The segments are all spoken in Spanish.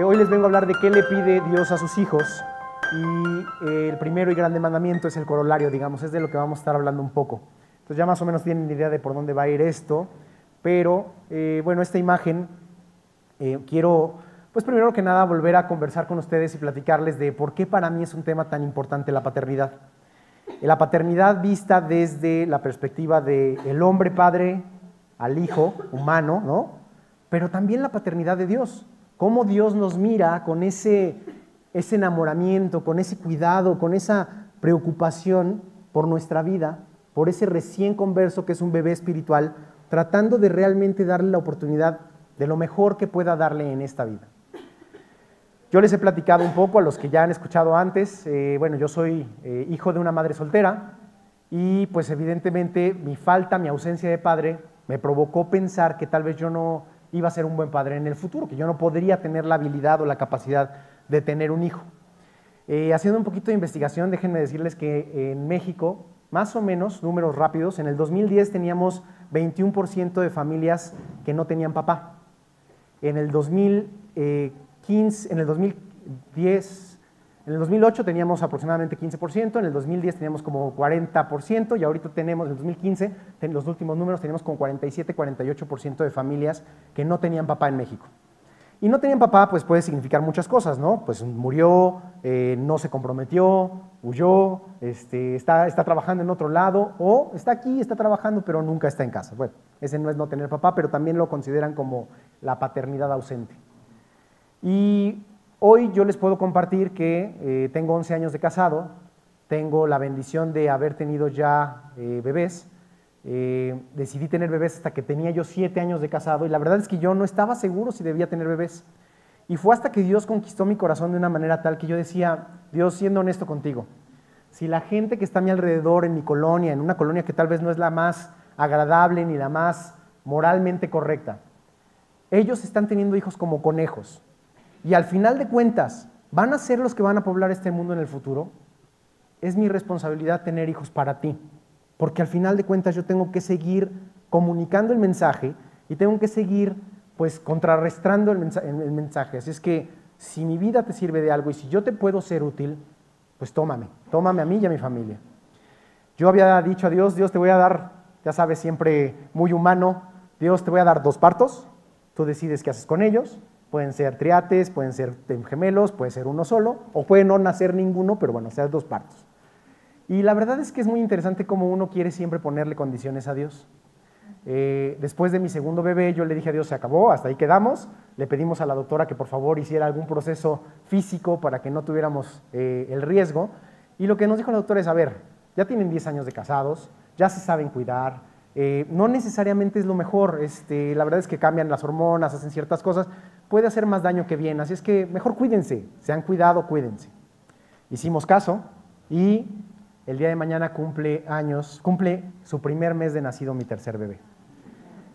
Eh, hoy les vengo a hablar de qué le pide Dios a sus hijos y eh, el primero y grande mandamiento es el corolario, digamos, es de lo que vamos a estar hablando un poco. Entonces ya más o menos tienen idea de por dónde va a ir esto, pero eh, bueno, esta imagen quiero, pues primero que nada, volver a conversar con ustedes y platicarles de por qué para mí es un tema tan importante la paternidad. La paternidad vista desde la perspectiva del hombre padre al hijo humano, ¿no? Pero también la paternidad de Dios cómo Dios nos mira con ese, ese enamoramiento, con ese cuidado, con esa preocupación por nuestra vida, por ese recién converso que es un bebé espiritual, tratando de realmente darle la oportunidad de lo mejor que pueda darle en esta vida. Yo les he platicado un poco a los que ya han escuchado antes, eh, bueno, yo soy eh, hijo de una madre soltera y pues evidentemente mi falta, mi ausencia de padre me provocó pensar que tal vez yo no iba a ser un buen padre en el futuro, que yo no podría tener la habilidad o la capacidad de tener un hijo. Eh, haciendo un poquito de investigación, déjenme decirles que en México, más o menos, números rápidos, en el 2010 teníamos 21% de familias que no tenían papá. En el 2015, en el 2010 en el 2008 teníamos aproximadamente 15%, en el 2010 teníamos como 40% y ahorita tenemos, en el 2015, en los últimos números, teníamos como 47, 48% de familias que no tenían papá en México. Y no tenían papá, pues puede significar muchas cosas, ¿no? Pues murió, eh, no se comprometió, huyó, este, está, está trabajando en otro lado, o está aquí, está trabajando, pero nunca está en casa. Bueno, ese no es no tener papá, pero también lo consideran como la paternidad ausente. Y Hoy yo les puedo compartir que eh, tengo 11 años de casado, tengo la bendición de haber tenido ya eh, bebés. Eh, decidí tener bebés hasta que tenía yo 7 años de casado y la verdad es que yo no estaba seguro si debía tener bebés. Y fue hasta que Dios conquistó mi corazón de una manera tal que yo decía, Dios, siendo honesto contigo, si la gente que está a mi alrededor en mi colonia, en una colonia que tal vez no es la más agradable ni la más moralmente correcta, ellos están teniendo hijos como conejos y al final de cuentas van a ser los que van a poblar este mundo en el futuro, es mi responsabilidad tener hijos para ti. Porque al final de cuentas yo tengo que seguir comunicando el mensaje y tengo que seguir pues contrarrestando el mensaje. Así es que si mi vida te sirve de algo y si yo te puedo ser útil, pues tómame, tómame a mí y a mi familia. Yo había dicho a Dios, Dios te voy a dar, ya sabes, siempre muy humano, Dios te voy a dar dos partos, tú decides qué haces con ellos, Pueden ser triates, pueden ser gemelos, puede ser uno solo, o puede no nacer ninguno, pero bueno, sea dos partos. Y la verdad es que es muy interesante cómo uno quiere siempre ponerle condiciones a Dios. Eh, después de mi segundo bebé, yo le dije a Dios, se acabó, hasta ahí quedamos. Le pedimos a la doctora que por favor hiciera algún proceso físico para que no tuviéramos eh, el riesgo. Y lo que nos dijo la doctora es, a ver, ya tienen 10 años de casados, ya se saben cuidar, eh, no necesariamente es lo mejor, este, la verdad es que cambian las hormonas, hacen ciertas cosas, puede hacer más daño que bien, así es que mejor cuídense, se han cuidado, cuídense. Hicimos caso y el día de mañana cumple años, cumple su primer mes de nacido mi tercer bebé.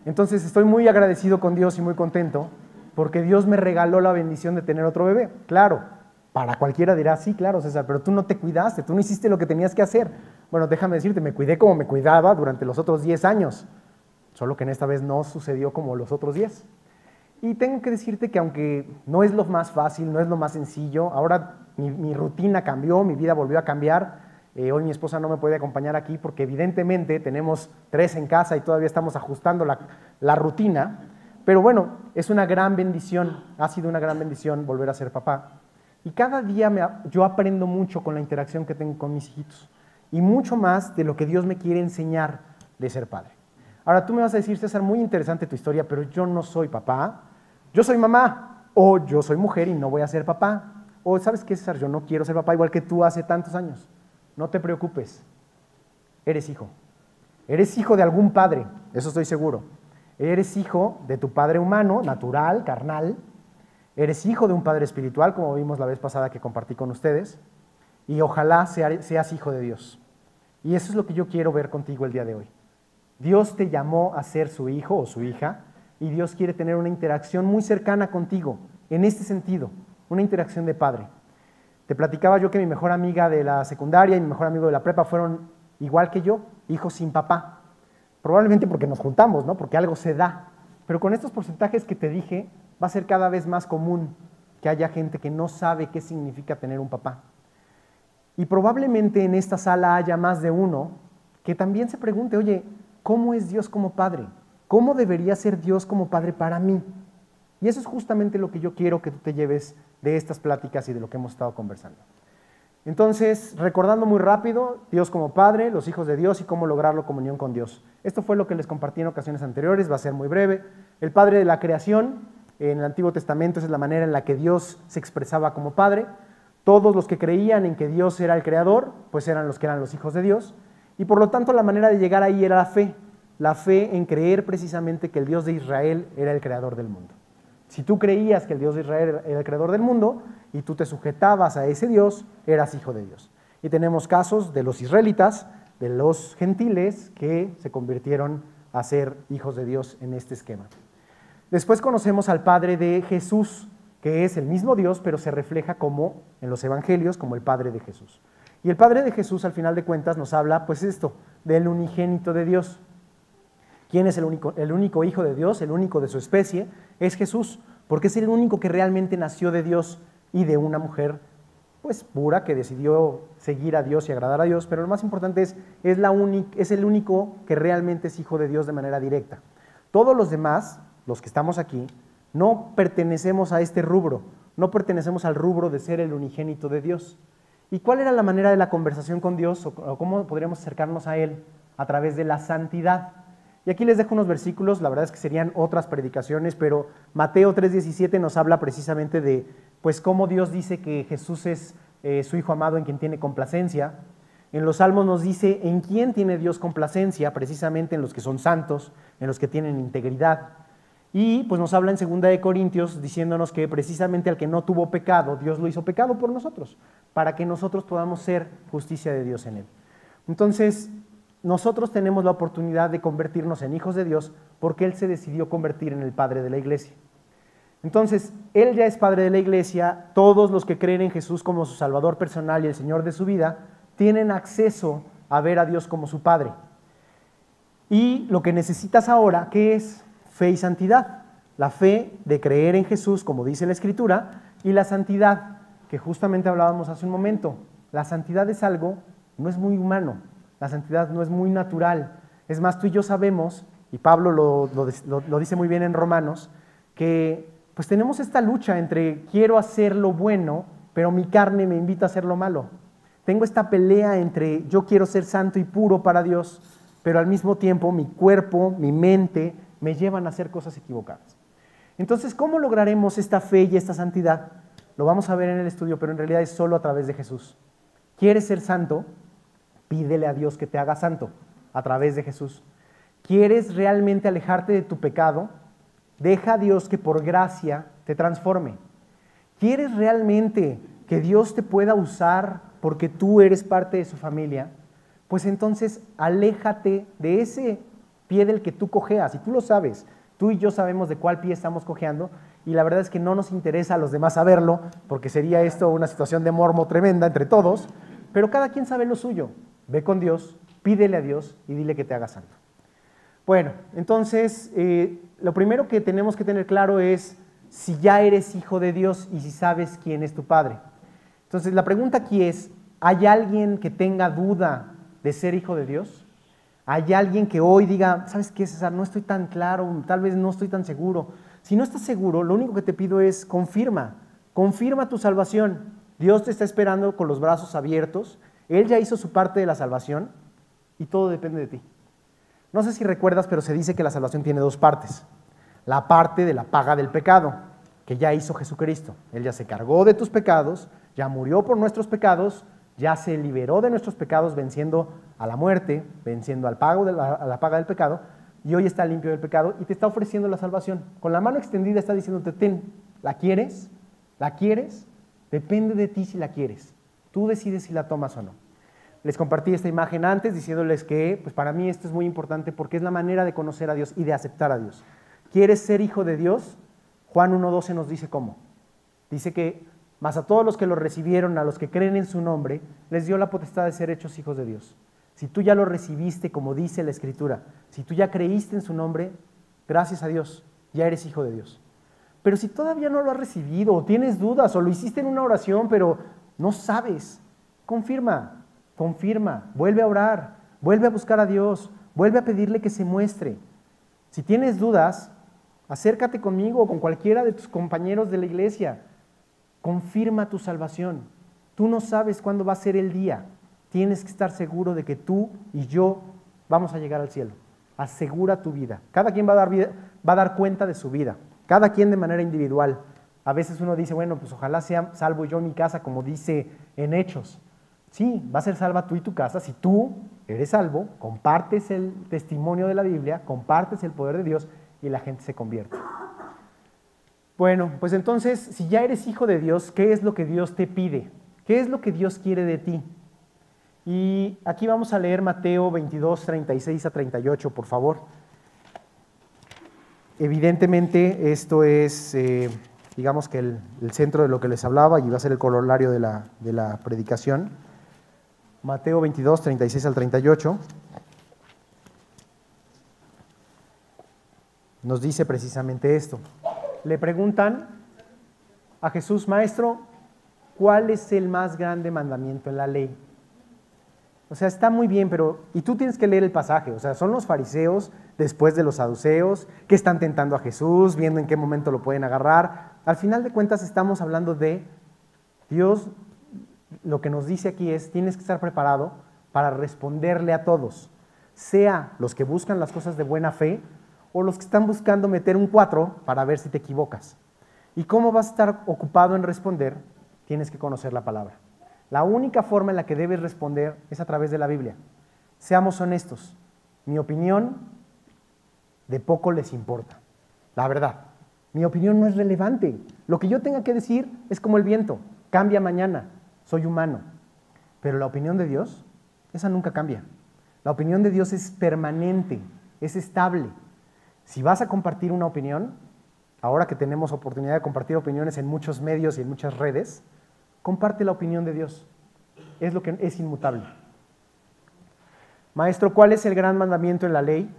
Entonces estoy muy agradecido con Dios y muy contento porque Dios me regaló la bendición de tener otro bebé. Claro, para cualquiera dirá, sí, claro, César, pero tú no te cuidaste, tú no hiciste lo que tenías que hacer. Bueno, déjame decirte, me cuidé como me cuidaba durante los otros 10 años, solo que en esta vez no sucedió como los otros 10. Y tengo que decirte que aunque no es lo más fácil, no es lo más sencillo, ahora mi, rutina cambió, mi vida volvió a cambiar. Eh, hoy mi esposa no me puede acompañar aquí porque evidentemente tenemos tres en casa y todavía estamos ajustando la, rutina. Pero bueno, es una gran bendición, ha sido una gran bendición volver a ser papá. Y cada día yo aprendo mucho con la interacción que tengo con mis hijitos y mucho más de lo que Dios me quiere enseñar de ser padre. Ahora tú me vas a decir, César, muy interesante tu historia, pero yo no soy papá, yo soy mamá, o yo soy mujer y no voy a ser papá, o sabes qué, César, yo no quiero ser papá igual que tú hace tantos años. No te preocupes, eres hijo. Eres hijo de algún padre, eso estoy seguro. Eres hijo de tu padre humano, natural, carnal. Eres hijo de un padre espiritual, como vimos la vez pasada que compartí con ustedes. Y ojalá seas hijo de Dios. Y eso es lo que yo quiero ver contigo el día de hoy. Dios te llamó a ser su hijo o su hija y Dios quiere tener una interacción muy cercana contigo, en este sentido, una interacción de padre. Te platicaba yo que mi mejor amiga de la secundaria y mi mejor amigo de la prepa fueron igual que yo, hijos sin papá. Probablemente porque nos juntamos, ¿no? Porque algo se da. Pero con estos porcentajes que te dije, va a ser cada vez más común que haya gente que no sabe qué significa tener un papá. Y probablemente en esta sala haya más de uno que también se pregunte, oye, ¿cómo es Dios como Padre? ¿Cómo debería ser Dios como Padre para mí? Y eso es justamente lo que yo quiero que tú te lleves de estas pláticas y de lo que hemos estado conversando. Entonces, recordando muy rápido, Dios como Padre, los hijos de Dios y cómo lograr la comunión con Dios. Esto fue lo que les compartí en ocasiones anteriores, va a ser muy breve. El Padre de la creación, en el Antiguo Testamento, esa es la manera en la que Dios se expresaba como Padre. Todos los que creían en que Dios era el creador, pues eran los que eran los hijos de Dios. Y por lo tanto la manera de llegar ahí era la fe, la fe en creer precisamente que el Dios de Israel era el creador del mundo. Si tú creías que el Dios de Israel era el creador del mundo y tú te sujetabas a ese Dios, eras hijo de Dios. Y tenemos casos de los israelitas, de los gentiles que se convirtieron a ser hijos de Dios en este esquema. Después conocemos al Padre de Jesús, que es el mismo Dios, pero se refleja como en los evangelios, como el Padre de Jesús. Y el Padre de Jesús, al final de cuentas, nos habla, pues esto, del unigénito de Dios. ¿Quién es el único, el único hijo de Dios, el único de su especie? Es Jesús, porque es el único que realmente nació de Dios y de una mujer pues pura que decidió seguir a Dios y agradar a Dios, pero lo más importante es, es, la es el único que realmente es hijo de Dios de manera directa. Todos los demás, los que estamos aquí, no pertenecemos a este rubro, no pertenecemos al rubro de ser el unigénito de Dios. ¿Y cuál era la manera de la conversación con Dios o, cómo podríamos acercarnos a Él? A través de la santidad. Y aquí les dejo unos versículos, la verdad es que serían otras predicaciones, pero Mateo 3:17 nos habla precisamente de pues cómo Dios dice que Jesús es eh, su Hijo amado en quien tiene complacencia. En los Salmos nos dice en quién tiene Dios complacencia, precisamente en los que son santos, en los que tienen integridad. Y pues nos habla en segunda de Corintios diciéndonos que precisamente al que no tuvo pecado, Dios lo hizo pecado por nosotros, para que nosotros podamos ser justicia de Dios en él. Entonces, nosotros tenemos la oportunidad de convertirnos en hijos de Dios porque Él se decidió convertir en el Padre de la iglesia. Entonces, Él ya es Padre de la iglesia, todos los que creen en Jesús como su Salvador personal y el Señor de su vida, tienen acceso a ver a Dios como su Padre. Y lo que necesitas ahora, ¿qué es? Fe y santidad. La fe de creer en Jesús, como dice la Escritura, y la santidad, que justamente hablábamos hace un momento. La santidad es algo, no es muy humano, la santidad no es muy natural. Es más, tú y yo sabemos, y Pablo lo, dice muy bien en Romanos, que pues tenemos esta lucha entre quiero hacer lo bueno, pero mi carne me invita a hacer lo malo. Tengo esta pelea entre yo quiero ser santo y puro para Dios, pero al mismo tiempo mi cuerpo, mi mente, me llevan a hacer cosas equivocadas. Entonces, ¿cómo lograremos esta fe y esta santidad? Lo vamos a ver en el estudio, pero en realidad es solo a través de Jesús. ¿Quieres ser santo? Pídele a Dios que te haga santo a través de Jesús. ¿Quieres realmente alejarte de tu pecado? Deja a Dios que por gracia te transforme. ¿Quieres realmente que Dios te pueda usar porque tú eres parte de su familia? Pues entonces aléjate de ese pie del que tú cojeas, y tú lo sabes, tú y yo sabemos de cuál pie estamos cojeando, y la verdad es que no nos interesa a los demás saberlo, porque sería esto una situación de mormo tremenda entre todos, pero cada quien sabe lo suyo. Ve con Dios, pídele a Dios y dile que te haga santo. Bueno, entonces, eh, lo primero que tenemos que tener claro es si ya eres hijo de Dios y si sabes quién es tu Padre. Entonces, la pregunta aquí es, ¿hay alguien que tenga duda de ser hijo de Dios? Hay alguien que hoy diga, ¿sabes qué, César? No estoy tan claro, tal vez no estoy tan seguro. Si no estás seguro, lo único que te pido es confirma, confirma tu salvación. Dios te está esperando con los brazos abiertos. Él ya hizo su parte de la salvación y todo depende de ti. No sé si recuerdas, pero se dice que la salvación tiene dos partes. La parte de la paga del pecado, que ya hizo Jesucristo. Él ya se cargó de tus pecados, ya murió por nuestros pecados, ya se liberó de nuestros pecados venciendo a la muerte, venciendo al pago de la, a la paga del pecado, y hoy está limpio del pecado y te está ofreciendo la salvación. Con la mano extendida está diciéndote, ten, ¿la quieres? ¿La quieres? Depende de ti si la quieres. Tú decides si la tomas o no. Les compartí esta imagen antes diciéndoles que pues para mí esto es muy importante porque es la manera de conocer a Dios y de aceptar a Dios. ¿Quieres ser hijo de Dios? Juan 1.12 nos dice cómo. Dice que mas a todos los que lo recibieron, a los que creen en su nombre, les dio la potestad de ser hechos hijos de Dios. Si tú ya lo recibiste, como dice la Escritura, si tú ya creíste en su nombre, gracias a Dios, ya eres hijo de Dios. Pero si todavía no lo has recibido, o tienes dudas, o lo hiciste en una oración, pero no sabes, confirma, confirma, vuelve a orar, vuelve a buscar a Dios, vuelve a pedirle que se muestre. Si tienes dudas, acércate conmigo o con cualquiera de tus compañeros de la iglesia. Confirma tu salvación. Tú no sabes cuándo va a ser el día. Tienes que estar seguro de que tú y yo vamos a llegar al cielo. Asegura tu vida. Cada quien va a dar, va a dar cuenta de su vida. Cada quien de manera individual. A veces uno dice, bueno, pues ojalá sea salvo yo mi casa, como dice en Hechos. Sí, va a ser salva tú y tu casa si tú eres salvo, compartes el testimonio de la Biblia, compartes el poder de Dios y la gente se convierte. Bueno, pues entonces, si ya eres hijo de Dios, ¿qué es lo que Dios te pide? ¿Qué es lo que Dios quiere de ti? Y aquí vamos a leer Mateo 22, 36 a 38, por favor. Evidentemente, esto es, eh, digamos que el, centro de lo que les hablaba y va a ser el corolario de la, de la predicación. Mateo 22, 36 al 38. Nos dice precisamente esto. Le preguntan a Jesús, Maestro, ¿cuál es el más grande mandamiento en la ley? O sea, está muy bien, pero y tú tienes que leer el pasaje. O sea, son los fariseos después de los saduceos que están tentando a Jesús, viendo en qué momento lo pueden agarrar. Al final de cuentas estamos hablando de Dios, lo que nos dice aquí es, tienes que estar preparado para responderle a todos, sea los que buscan las cosas de buena fe o los que están buscando meter un cuatro para ver si te equivocas. ¿Y cómo vas a estar ocupado en responder? Tienes que conocer la palabra. La única forma en la que debes responder es a través de la Biblia. Seamos honestos. Mi opinión de poco les importa. La verdad. Mi opinión no es relevante. Lo que yo tenga que decir es como el viento. Cambia mañana. Soy humano. Pero la opinión de Dios, esa nunca cambia. La opinión de Dios es permanente, es estable. Si vas a compartir una opinión, ahora que tenemos oportunidad de compartir opiniones en muchos medios y en muchas redes, comparte la opinión de Dios. Es lo que es inmutable. Maestro, ¿cuál es el gran mandamiento en la ley?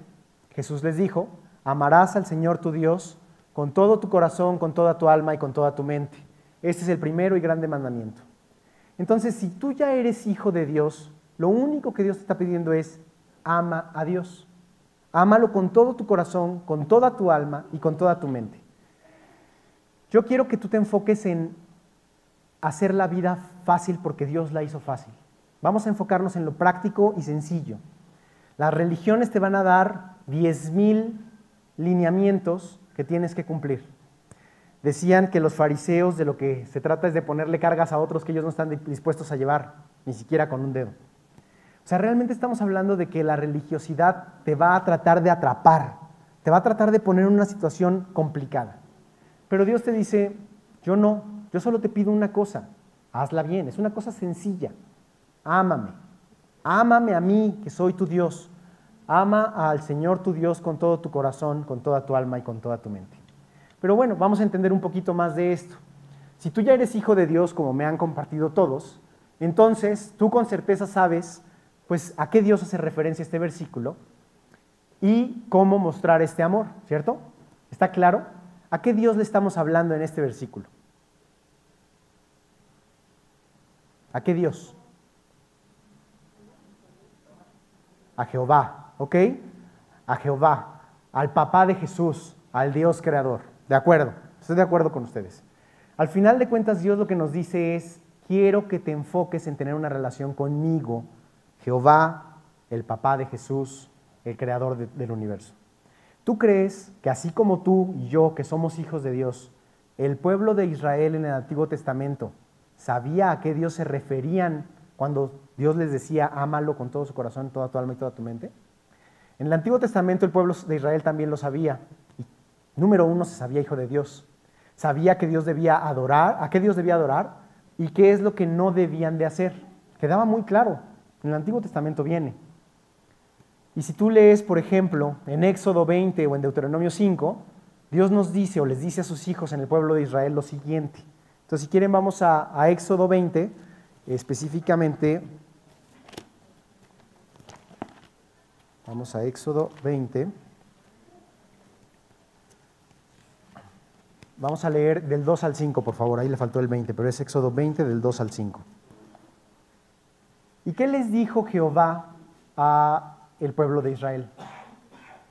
Jesús les dijo, amarás al Señor tu Dios con todo tu corazón, con toda tu alma y con toda tu mente. Este es el primero y grande mandamiento. Entonces, si tú ya eres hijo de Dios, lo único que Dios te está pidiendo es, ama a Dios. Ámalo con todo tu corazón, con toda tu alma y con toda tu mente. Yo quiero que tú te enfoques en hacer la vida fácil porque Dios la hizo fácil. Vamos a enfocarnos en lo práctico y sencillo. Las religiones te van a dar 10.000 lineamientos que tienes que cumplir. Decían que los fariseos de lo que se trata es de ponerle cargas a otros que ellos no están dispuestos a llevar, ni siquiera con un dedo. O sea, realmente estamos hablando de que la religiosidad te va a tratar de atrapar, te va a tratar de poner en una situación complicada. Pero Dios te dice, yo no, yo solo te pido una cosa, hazla bien, es una cosa sencilla. Ámame, ámame a mí, que soy tu Dios. Ama al Señor tu Dios con todo tu corazón, con toda tu alma y con toda tu mente. Pero bueno, vamos a entender un poquito más de esto. Si tú ya eres hijo de Dios, como me han compartido todos, entonces tú con certeza sabes pues a qué Dios hace referencia este versículo y cómo mostrar este amor, ¿cierto? ¿Está claro? ¿A qué Dios le estamos hablando en este versículo? ¿A qué Dios? A Jehová, ¿ok? A Jehová, al papá de Jesús, al Dios creador. ¿De acuerdo? Estoy de acuerdo con ustedes. Al final de cuentas, Dios lo que nos dice es, quiero que te enfoques en tener una relación conmigo, Jehová, el papá de Jesús, el creador del universo. ¿Tú crees que así como tú y yo, que somos hijos de Dios, el pueblo de Israel en el Antiguo Testamento sabía a qué Dios se referían cuando Dios les decía, ámalo con todo su corazón, toda tu alma y toda tu mente. En el Antiguo Testamento el pueblo de Israel también lo sabía. Número uno, se sabía hijo de Dios. Sabía que Dios debía adorar, a qué Dios debía adorar y qué es lo que no debían de hacer. Quedaba muy claro. En el Antiguo Testamento viene. Y si tú lees, por ejemplo, en Éxodo 20 o en Deuteronomio 5, Dios nos dice o les dice a sus hijos en el pueblo de Israel lo siguiente. Entonces, si quieren, vamos a, Éxodo 20, específicamente. Vamos a Éxodo 20. Vamos a leer del 2 al 5, por favor. Ahí le faltó el 20, pero es Éxodo 20 del 2 al 5. ¿Y qué les dijo Jehová a el pueblo de Israel?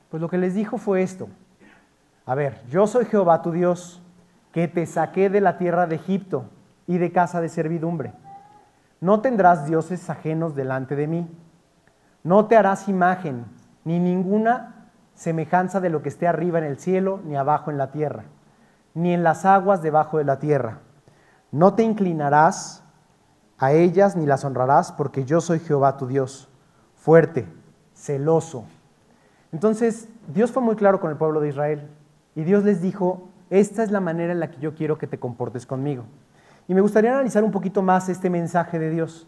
Pues lo que les dijo fue esto. A ver, yo soy Jehová tu Dios, que te saqué de la tierra de Egipto y de casa de servidumbre. No tendrás dioses ajenos delante de mí. No te harás imagen, ni ninguna semejanza de lo que esté arriba en el cielo, ni abajo en la tierra, ni en las aguas debajo de la tierra. No te inclinarás a ellas ni las honrarás, porque yo soy Jehová tu Dios, fuerte, celoso. Entonces, Dios fue muy claro con el pueblo de Israel y Dios les dijo, esta es la manera en la que yo quiero que te comportes conmigo. Y me gustaría analizar un poquito más este mensaje de Dios.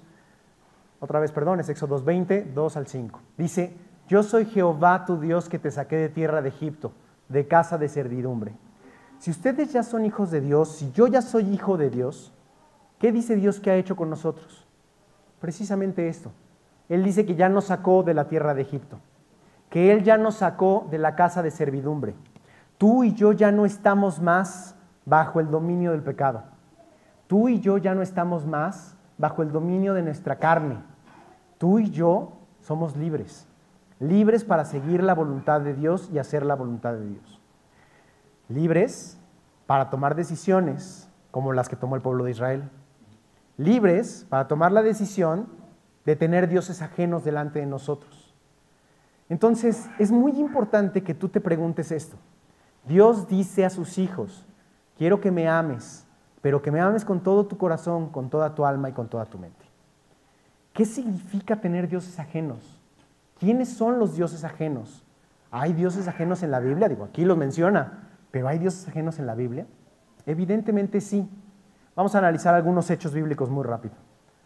Otra vez, perdón, es Éxodo 20, 2 al 5. Dice, yo soy Jehová tu Dios que te saqué de tierra de Egipto, de casa de servidumbre. Si ustedes ya son hijos de Dios, si yo ya soy hijo de Dios, ¿qué dice Dios que ha hecho con nosotros? Precisamente esto. Él dice que ya nos sacó de la tierra de Egipto, que Él ya nos sacó de la casa de servidumbre. Tú y yo ya no estamos más bajo el dominio del pecado. Tú y yo ya no estamos más bajo el dominio de nuestra carne. Tú y yo somos libres, libres para seguir la voluntad de Dios y hacer la voluntad de Dios. Libres para tomar decisiones como las que tomó el pueblo de Israel. Libres para tomar la decisión de tener dioses ajenos delante de nosotros. Entonces, es muy importante que tú te preguntes esto. Dios dice a sus hijos, quiero que me ames, pero que me ames con todo tu corazón, con toda tu alma y con toda tu mente. ¿Qué significa tener dioses ajenos? ¿Quiénes son los dioses ajenos? ¿Hay dioses ajenos en la Biblia? Digo, aquí los menciona, pero ¿hay dioses ajenos en la Biblia? Evidentemente sí. Vamos a analizar algunos hechos bíblicos muy rápido.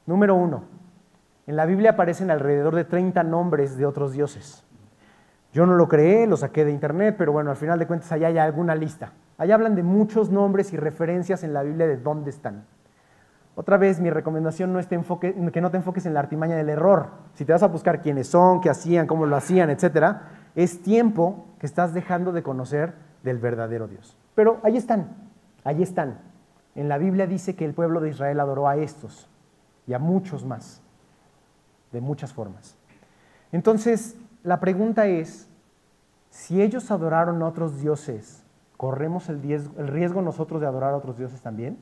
Número uno, en la Biblia aparecen alrededor de 30 nombres de otros dioses. Yo no lo creé, lo saqué de internet, pero bueno, al final de cuentas allá hay alguna lista. Allá hablan de muchos nombres y referencias en la Biblia de dónde están. Otra vez, mi recomendación no es que no te enfoques en la artimaña del error. Si te vas a buscar quiénes son, qué hacían, cómo lo hacían, etc., es tiempo que estás dejando de conocer del verdadero Dios. Pero ahí están, ahí están. En la Biblia dice que el pueblo de Israel adoró a estos y a muchos más, de muchas formas. Entonces, la pregunta es, si ellos adoraron a otros dioses, ¿corremos el riesgo, nosotros de adorar a otros dioses también?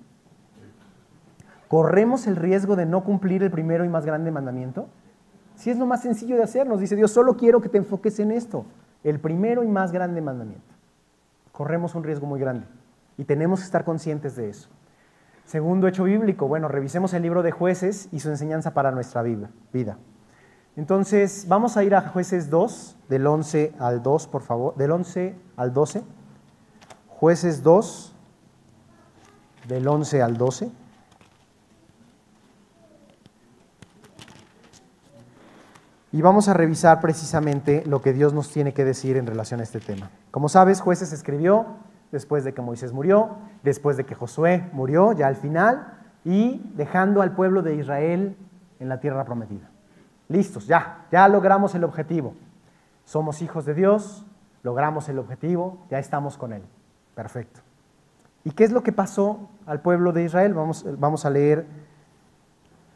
¿Corremos el riesgo de no cumplir el primero y más grande mandamiento? Si es lo más sencillo de hacer, nos dice Dios, solo quiero que te enfoques en esto, el primero y más grande mandamiento. Corremos un riesgo muy grande y tenemos que estar conscientes de eso. Segundo hecho bíblico, bueno, revisemos el libro de jueces y su enseñanza para nuestra vida. Entonces, vamos a ir a jueces 2, del 11 al 2, por favor, del 11 al 12. Jueces 2, del 11 al 12. Y vamos a revisar precisamente lo que Dios nos tiene que decir en relación a este tema. Como sabes, jueces escribió después de que Moisés murió, después de que Josué murió, ya al final, y dejando al pueblo de Israel en la tierra prometida. Listos, ya, ya logramos el objetivo. Somos hijos de Dios, logramos el objetivo, ya estamos con Él. Perfecto. ¿Y qué es lo que pasó al pueblo de Israel? Vamos, vamos a leer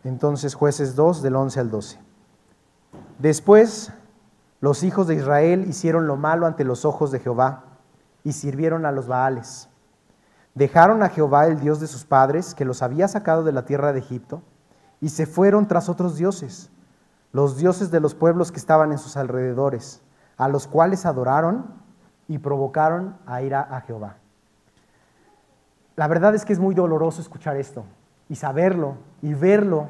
entonces jueces 2 del 11 al 12. Después los hijos de Israel hicieron lo malo ante los ojos de Jehová y sirvieron a los Baales. Dejaron a Jehová, el Dios de sus padres, que los había sacado de la tierra de Egipto, y se fueron tras otros dioses los dioses de los pueblos que estaban en sus alrededores, a los cuales adoraron y provocaron a ira a Jehová. La verdad es que es muy doloroso escuchar esto y saberlo y verlo.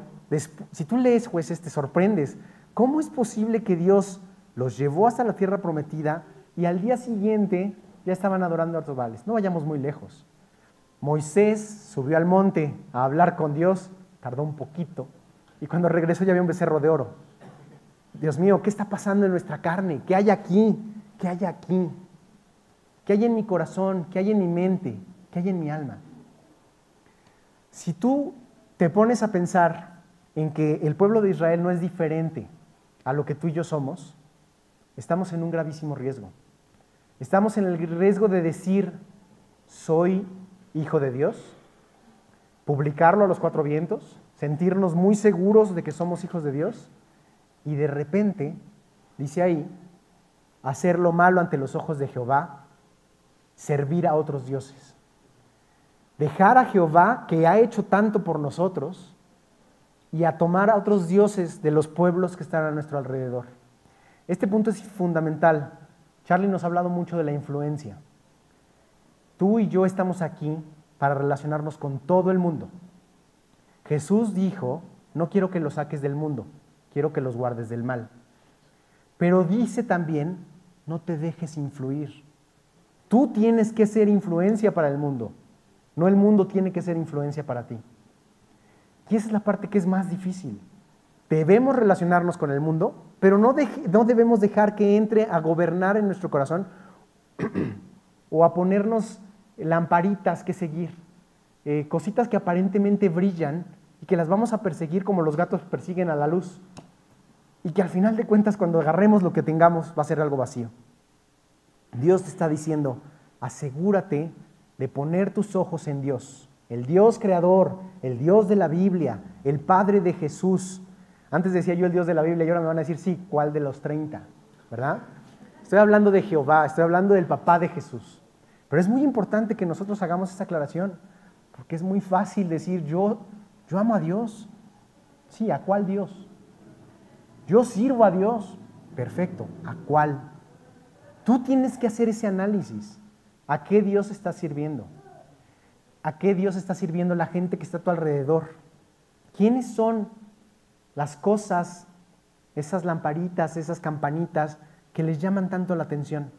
Si tú lees jueces te sorprendes. ¿Cómo es posible que Dios los llevó hasta la tierra prometida y al día siguiente ya estaban adorando a otros vales? No vayamos muy lejos. Moisés subió al monte a hablar con Dios, tardó un poquito, y cuando regresó ya había un becerro de oro. Dios mío, ¿qué está pasando en nuestra carne? ¿Qué hay aquí? ¿Qué hay aquí? ¿Qué hay en mi corazón? ¿Qué hay en mi mente? ¿Qué hay en mi alma? Si tú te pones a pensar en que el pueblo de Israel no es diferente a lo que tú y yo somos, estamos en un gravísimo riesgo. Estamos en el riesgo de decir, soy hijo de Dios, publicarlo a los cuatro vientos, sentirnos muy seguros de que somos hijos de Dios y de repente, dice ahí, hacer lo malo ante los ojos de Jehová, servir a otros dioses. Dejar a Jehová, que ha hecho tanto por nosotros, y a tomar a otros dioses de los pueblos que están a nuestro alrededor. Este punto es fundamental. Charlie nos ha hablado mucho de la influencia. Tú y yo estamos aquí para relacionarnos con todo el mundo. Jesús dijo, no quiero que los saques del mundo, quiero que los guardes del mal. Pero dice también, no te dejes influir. Tú tienes que ser influencia para el mundo, no el mundo tiene que ser influencia para ti. Y esa es la parte que es más difícil. Debemos relacionarnos con el mundo, pero no, no debemos dejar que entre a gobernar en nuestro corazón o a ponernos lamparitas que seguir, eh, cositas que aparentemente brillan y que las vamos a perseguir como los gatos persiguen a la luz. Y que al final de cuentas cuando agarremos lo que tengamos va a ser algo vacío. Dios te está diciendo, asegúrate de poner tus ojos en Dios, el Dios creador, el Dios de la Biblia, el Padre de Jesús. Antes decía yo el Dios de la Biblia y ahora me van a decir, sí, ¿cuál de los 30? ¿Verdad? Estoy hablando de Jehová, estoy hablando del papá de Jesús. Pero es muy importante que nosotros hagamos esa aclaración, porque es muy fácil decir, yo, yo amo a Dios. Sí, ¿a cuál Dios? Yo sirvo a Dios. Perfecto, ¿a cuál? Tú tienes que hacer ese análisis. ¿A qué Dios está sirviendo? ¿A qué Dios está sirviendo la gente que está a tu alrededor? ¿Quiénes son las cosas, esas lamparitas, esas campanitas que les llaman tanto la atención,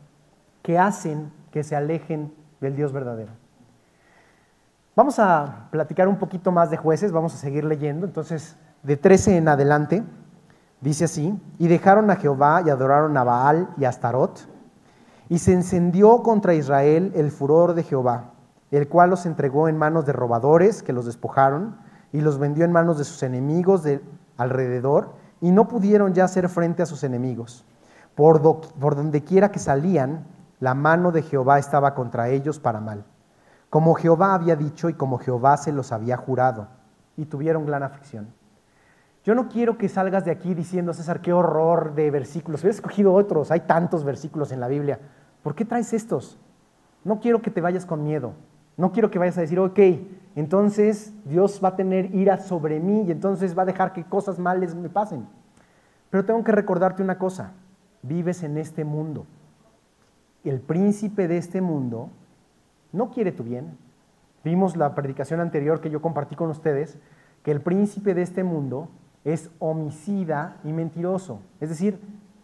que hacen que se alejen del Dios verdadero? Vamos a platicar un poquito más de jueces, vamos a seguir leyendo. Entonces, de 13 en adelante, dice así, y dejaron a Jehová y adoraron a Baal y a Astarot, y se encendió contra Israel el furor de Jehová, el cual los entregó en manos de robadores que los despojaron, y los vendió en manos de sus enemigos de alrededor, y no pudieron ya hacer frente a sus enemigos. Por, por donde quiera que salían, la mano de Jehová estaba contra ellos para mal, como Jehová había dicho y como Jehová se los había jurado, y tuvieron gran aflicción. Yo no quiero que salgas de aquí diciendo, César, qué horror de versículos. Hubieras escogido otros, hay tantos versículos en la Biblia. ¿Por qué traes estos? No quiero que te vayas con miedo. No quiero que vayas a decir, ok, entonces Dios va a tener ira sobre mí y entonces va a dejar que cosas males me pasen. Pero tengo que recordarte una cosa, vives en este mundo. El príncipe de este mundo no quiere tu bien. Vimos la predicación anterior que yo compartí con ustedes, que el príncipe de este mundo es homicida y mentiroso. Es decir,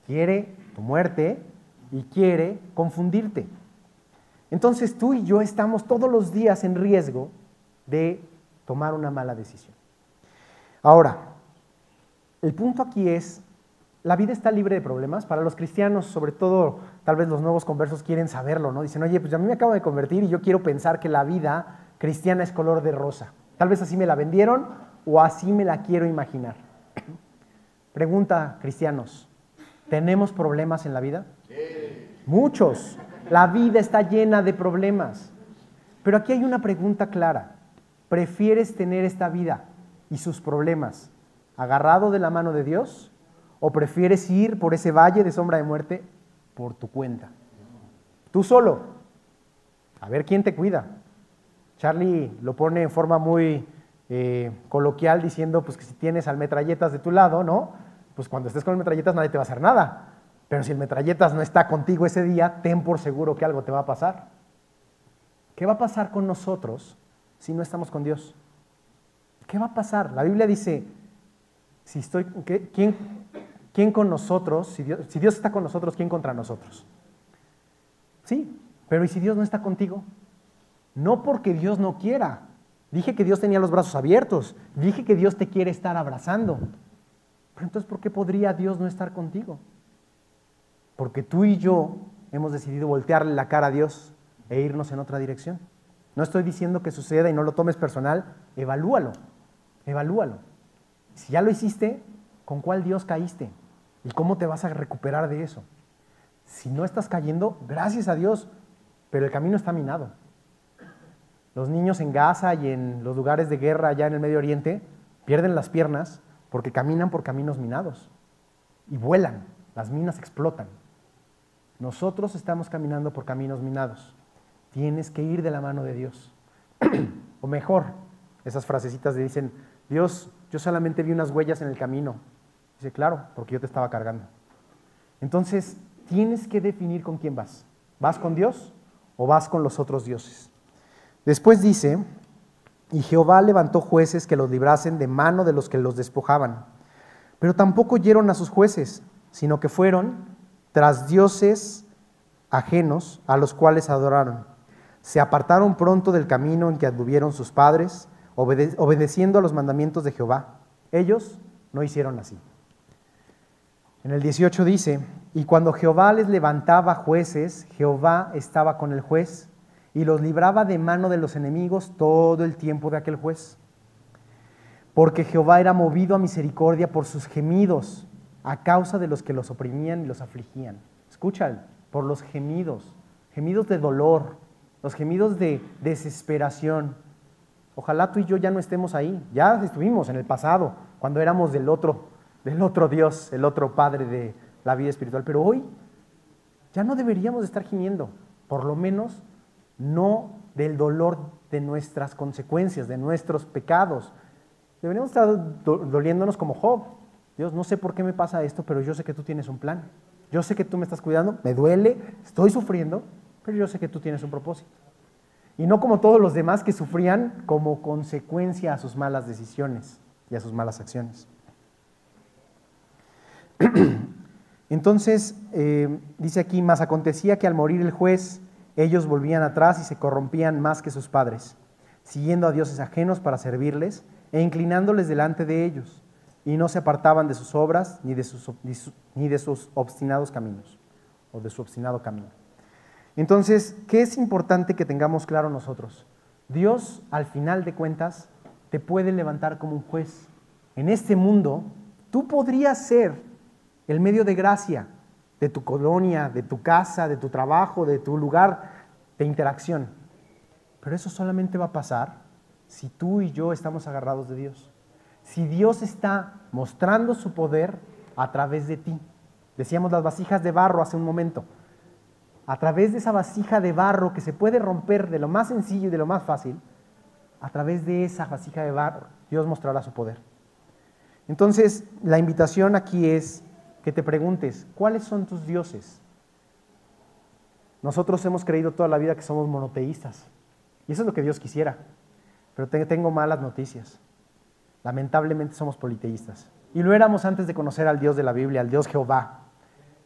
quiere tu muerte y quiere confundirte. Entonces tú y yo estamos todos los días en riesgo de tomar una mala decisión. Ahora, el punto aquí es, la vida está libre de problemas. Para los cristianos, sobre todo, tal vez los nuevos conversos quieren saberlo, ¿no? Dicen, oye, pues a mí me acabo de convertir y yo quiero pensar que la vida cristiana es color de rosa. Tal vez así me la vendieron o así me la quiero imaginar. Pregunta, cristianos, ¿tenemos problemas en la vida? Muchos. La vida está llena de problemas. Pero aquí hay una pregunta clara. ¿Prefieres tener esta vida y sus problemas agarrado de la mano de Dios? ¿O prefieres ir por ese valle de sombra de muerte por tu cuenta? Tú solo. A ver quién te cuida. Charlie lo pone en forma muy eh, coloquial diciendo pues que si tienes al metralletas de tu lado, ¿no? Pues cuando estés con el metralletas nadie te va a hacer nada. Pero si el metralletas no está contigo ese día, ten por seguro que algo te va a pasar. ¿Qué va a pasar con nosotros si no estamos con Dios? ¿Qué va a pasar? La Biblia dice, si estoy, ¿quién, ¿quién con nosotros? Si Dios, si Dios está con nosotros, ¿quién contra nosotros? Sí, pero ¿y si Dios no está contigo? No porque Dios no quiera, Dije que Dios tenía los brazos abiertos. Dije que Dios te quiere estar abrazando. Pero entonces, ¿por qué podría Dios no estar contigo? Porque tú y yo hemos decidido voltearle la cara a Dios e irnos en otra dirección. No estoy diciendo que suceda y no lo tomes personal, evalúalo, evalúalo. Si ya lo hiciste, ¿con cuál Dios caíste? ¿Y cómo te vas a recuperar de eso? Si no estás cayendo, gracias a Dios, pero el camino está minado. Los niños en Gaza y en los lugares de guerra allá en el Medio Oriente pierden las piernas porque caminan por caminos minados y vuelan, las minas explotan. Nosotros estamos caminando por caminos minados. Tienes que ir de la mano de Dios. o mejor, esas frasecitas le dicen, Dios, yo solamente vi unas huellas en el camino. Dice, claro, porque yo te estaba cargando. Entonces, tienes que definir con quién vas. ¿Vas con Dios o vas con los otros dioses? Después dice, y Jehová levantó jueces que los librasen de mano de los que los despojaban. Pero tampoco oyeron a sus jueces, sino que fueron tras dioses ajenos a los cuales adoraron. Se apartaron pronto del camino en que anduvieron sus padres, obedeciendo a los mandamientos de Jehová. Ellos no hicieron así. En el 18 dice, y cuando Jehová les levantaba jueces, Jehová estaba con el juez y los libraba de mano de los enemigos todo el tiempo de aquel juez. Porque Jehová era movido a misericordia por sus gemidos a causa de los que los oprimían y los afligían. Escucha, por los gemidos, gemidos de dolor, los gemidos de desesperación. Ojalá tú y yo ya no estemos ahí. Ya estuvimos en el pasado, cuando éramos del otro, del otro Dios, el otro Padre de la vida espiritual. Pero hoy ya no deberíamos estar gimiendo, por lo menos no del dolor de nuestras consecuencias, de nuestros pecados. Deberíamos estar doliéndonos como Job. Dios, no sé por qué me pasa esto, pero yo sé que tú tienes un plan. Yo sé que tú me estás cuidando, me duele, estoy sufriendo, pero yo sé que tú tienes un propósito. Y no como todos los demás que sufrían como consecuencia a sus malas decisiones y a sus malas acciones. Entonces, eh, dice aquí, más acontecía que al morir el juez, ellos volvían atrás y se corrompían más que sus padres, siguiendo a dioses ajenos para servirles e inclinándoles delante de ellos, y no se apartaban de sus obras ni de sus, ni de sus obstinados caminos, o de su obstinado camino. Entonces, ¿qué es importante que tengamos claro nosotros? Dios, al final de cuentas, te puede levantar como un juez. En este mundo, tú podrías ser el medio de gracia de tu colonia, de tu casa, de tu trabajo, de tu lugar de interacción. Pero eso solamente va a pasar si tú y yo estamos agarrados de Dios. Si Dios está mostrando su poder a través de ti. Decíamos las vasijas de barro hace un momento a través de esa vasija de barro que se puede romper de lo más sencillo y de lo más fácil, a través de esa vasija de barro, Dios mostrará su poder. Entonces, la invitación aquí es que te preguntes, ¿cuáles son tus dioses? Nosotros hemos creído toda la vida que somos monoteístas, y eso es lo que Dios quisiera, pero tengo malas noticias. Lamentablemente somos politeístas. Y lo éramos antes de conocer al Dios de la Biblia, al Dios Jehová.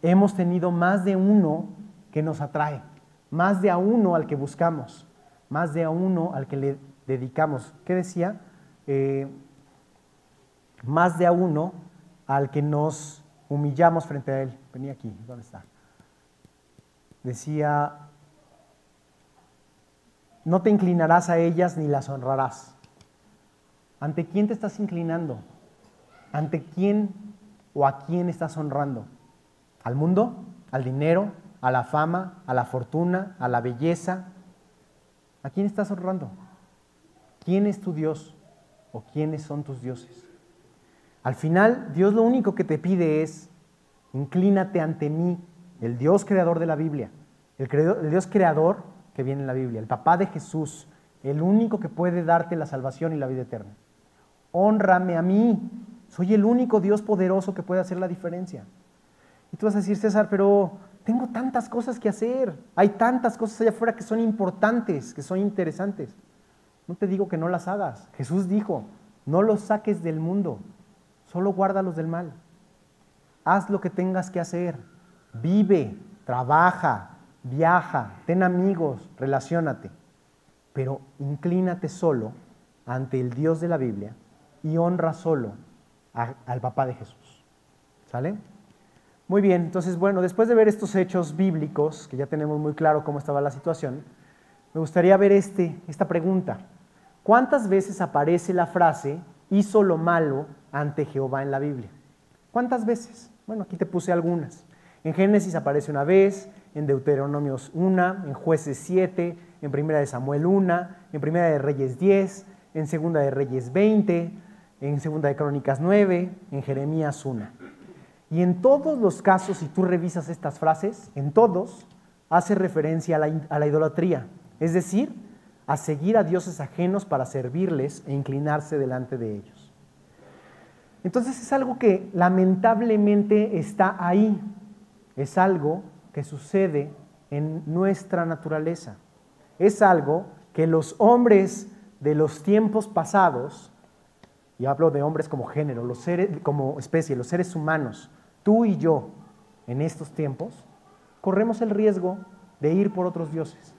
Hemos tenido más de uno que nos atrae, más de a uno al que buscamos, más de a uno al que le dedicamos. ¿Qué decía? Eh, más de a uno al que nos humillamos frente a él. Venía aquí, ¿dónde está? Decía, no te inclinarás a ellas ni las honrarás. ¿Ante quién te estás inclinando? ¿Ante quién o a quién estás honrando? ¿Al mundo? ¿Al dinero? a la fama, a la fortuna, a la belleza. ¿A quién estás honrando? ¿Quién es tu Dios o quiénes son tus dioses? Al final, Dios lo único que te pide es, inclínate ante mí, el Dios creador de la Biblia, el, Dios creador que viene en la Biblia, el papá de Jesús, el único que puede darte la salvación y la vida eterna. Honrame a mí, soy el único Dios poderoso que puede hacer la diferencia. Y tú vas a decir, César, pero tengo tantas cosas que hacer. Hay tantas cosas allá afuera que son importantes, que son interesantes. No te digo que no las hagas. Jesús dijo, no los saques del mundo, solo guárdalos del mal. Haz lo que tengas que hacer. Vive, trabaja, viaja, ten amigos, relaciónate. Pero inclínate solo ante el Dios de la Biblia y honra solo al papá de Jesús. ¿Sale? Muy bien, entonces, bueno, después de ver estos hechos bíblicos, que ya tenemos muy claro cómo estaba la situación, me gustaría ver este, esta pregunta. ¿Cuántas veces aparece la frase, hizo lo malo ante Jehová en la Biblia? ¿Cuántas veces? Bueno, aquí te puse algunas. En Génesis aparece una vez, en Deuteronomios una, en Jueces siete, en Primera de Samuel 1, en Primera de Reyes 10, en Segunda de Reyes 20, en Segunda de Crónicas 9, en Jeremías 1. Y en todos los casos, si tú revisas estas frases, en todos hace referencia a la, a la idolatría, es decir, a seguir a dioses ajenos para servirles e inclinarse delante de ellos. Entonces es algo que lamentablemente está ahí, es algo que sucede en nuestra naturaleza, es algo que los hombres de los tiempos pasados, y hablo de hombres como género, los seres, como especie, los seres humanos, tú y yo, en estos tiempos, corremos el riesgo de ir por otros dioses.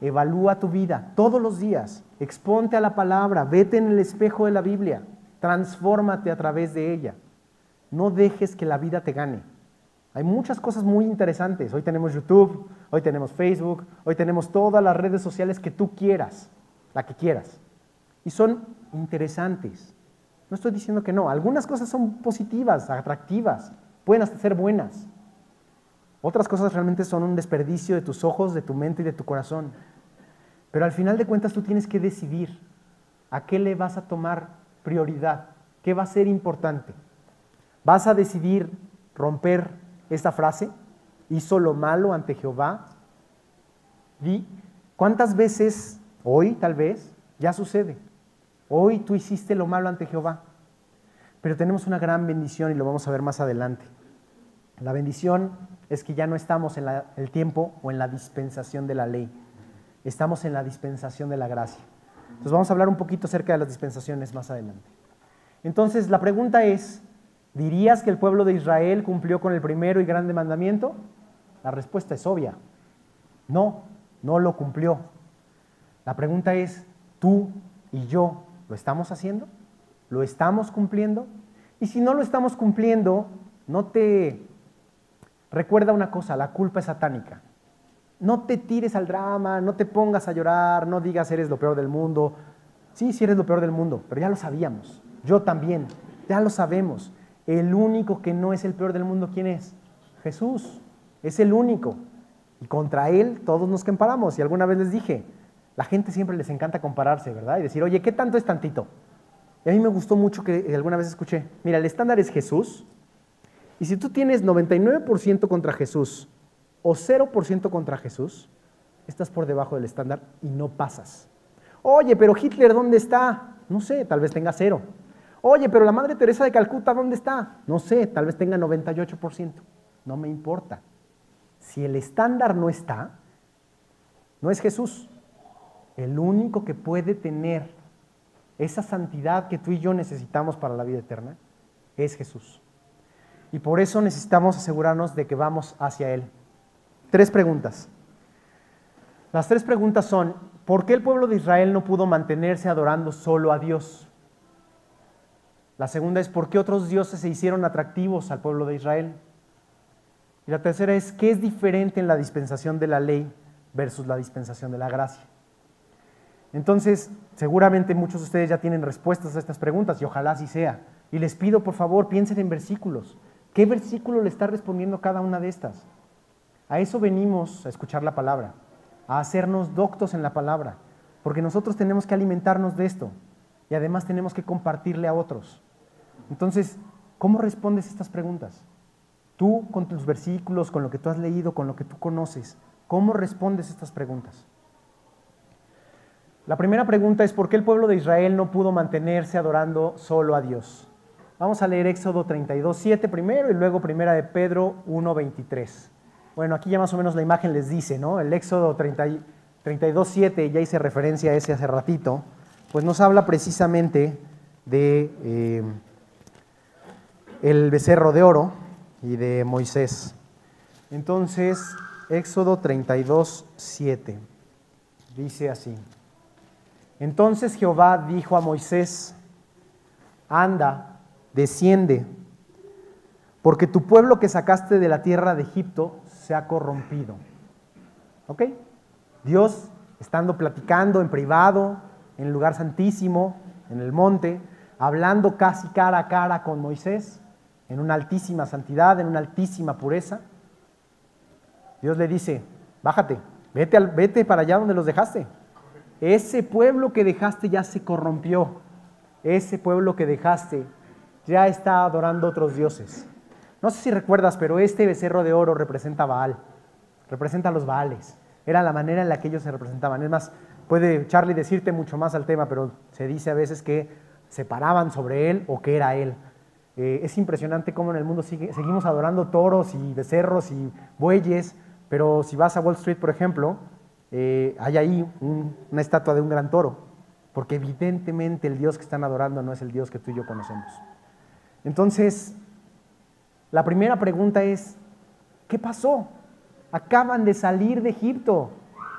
Evalúa tu vida todos los días, exponte a la palabra, vete en el espejo de la Biblia, transfórmate a través de ella. No dejes que la vida te gane. Hay muchas cosas muy interesantes. Hoy tenemos YouTube, hoy tenemos Facebook, hoy tenemos todas las redes sociales que tú quieras, la que quieras. Y son interesantes. No estoy diciendo que no. Algunas cosas son positivas, atractivas, pueden hasta ser buenas. Otras cosas realmente son un desperdicio de tus ojos, de tu mente y de tu corazón. Pero al final de cuentas tú tienes que decidir a qué le vas a tomar prioridad, qué va a ser importante. ¿Vas a decidir romper esta frase? ¿Hizo lo malo ante Jehová? ¿Y cuántas veces, hoy tal vez, ya sucede? Hoy tú hiciste lo malo ante Jehová. Pero tenemos una gran bendición y lo vamos a ver más adelante. La bendición es que ya no estamos en el tiempo o en la dispensación de la ley estamos en la dispensación de la gracia. Entonces vamos a hablar un poquito acerca de las dispensaciones más adelante. Entonces la pregunta es, ¿dirías que el pueblo de Israel cumplió con el primero y grande mandamiento? La respuesta es obvia. No, no lo cumplió. La pregunta es, ¿tú y yo lo estamos haciendo? ¿Lo estamos cumpliendo? Y si no lo estamos cumpliendo, no te recuerda una cosa, la culpa es satánica. No te tires al drama, no te pongas a llorar, no digas eres lo peor del mundo. Sí, sí eres lo peor del mundo, pero ya lo sabíamos. Yo también, ya lo sabemos. El único que no es el peor del mundo, ¿quién es? Jesús. Es el único. Y contra Él todos nos comparamos. Y alguna vez les dije, la gente siempre les encanta compararse, ¿verdad? Y decir, oye, ¿qué tanto es tantito? Y a mí me gustó mucho que alguna vez escuché, mira, el estándar es Jesús. Y si tú tienes 99% contra Jesús o 0% contra Jesús, estás por debajo del estándar y no pasas. Oye, pero Hitler, ¿dónde está? No sé, tal vez tenga cero. Oye, pero la Madre Teresa de Calcuta, ¿dónde está? No sé, tal vez tenga 98%. No me importa. Si el estándar no está, no es Jesús. El único que puede tener esa santidad que tú y yo necesitamos para la vida eterna es Jesús. Y por eso necesitamos asegurarnos de que vamos hacia Él. Tres preguntas. Las tres preguntas son, ¿por qué el pueblo de Israel no pudo mantenerse adorando solo a Dios? La segunda es, ¿por qué otros dioses se hicieron atractivos al pueblo de Israel? Y la tercera es, ¿qué es diferente en la dispensación de la ley versus la dispensación de la gracia? Entonces, seguramente muchos de ustedes ya tienen respuestas a estas preguntas y ojalá así sea. Y les pido, por favor, piensen en versículos. ¿Qué versículo le está respondiendo cada una de estas? A eso venimos a escuchar la palabra, a hacernos doctos en la palabra, porque nosotros tenemos que alimentarnos de esto y además tenemos que compartirle a otros. Entonces, ¿cómo respondes estas preguntas? Tú con tus versículos, con lo que tú has leído, con lo que tú conoces, ¿cómo respondes estas preguntas? La primera pregunta es ¿por qué el pueblo de Israel no pudo mantenerse adorando solo a Dios? Vamos a leer Éxodo 32, 7 primero y luego primera de Pedro 1, 23. Bueno, aquí ya más o menos la imagen les dice, ¿no? El Éxodo 32.7, ya hice referencia a ese hace ratito, pues nos habla precisamente de eh, el becerro de oro y de Moisés. Entonces, Éxodo 32.7 dice así. Entonces Jehová dijo a Moisés, anda, desciende, porque tu pueblo que sacaste de la tierra de Egipto se ha corrompido. ¿Ok? Dios, estando platicando en privado, en el lugar santísimo, en el monte, hablando casi cara a cara con Moisés, en una altísima santidad, en una altísima pureza, Dios le dice, bájate, Vete, al, vete para allá donde los dejaste. Ese pueblo que dejaste ya se corrompió. Ese pueblo que dejaste ya está adorando otros dioses. No sé si recuerdas, pero este becerro de oro representa a Baal, representa a los Baales. Era la manera en la que ellos se representaban. Es más, puede Charlie decirte mucho más al tema, pero se dice a veces que se paraban sobre él o que era él. Eh, es impresionante cómo en el mundo seguimos adorando toros y becerros y bueyes, pero si vas a Wall Street, por ejemplo, eh, hay ahí una estatua de un gran toro, porque evidentemente el Dios que están adorando no es el Dios que tú y yo conocemos. Entonces, la primera pregunta es, ¿qué pasó? Acaban de salir de Egipto.